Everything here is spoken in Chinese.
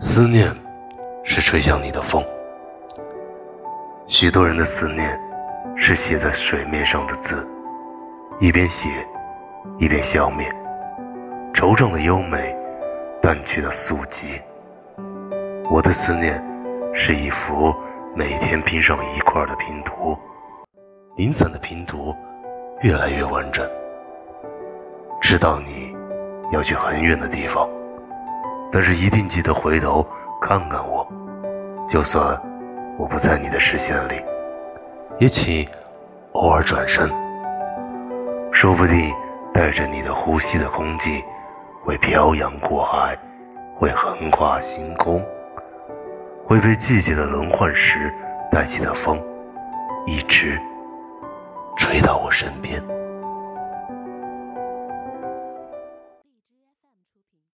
思念，是吹向你的风。许多人的思念，是写在水面上的字，一边写，一边消灭。惆怅的优美，淡去的素寂。我的思念，是一幅每天拼上一块的拼图，零散的拼图，越来越完整。知道你要去很远的地方。但是一定记得回头看看我，就算我不在你的视线里，也请偶尔转身。说不定带着你的呼吸的空气，会漂洋过海，会横跨星空，会被季节的轮换时带起的风，一直吹到我身边。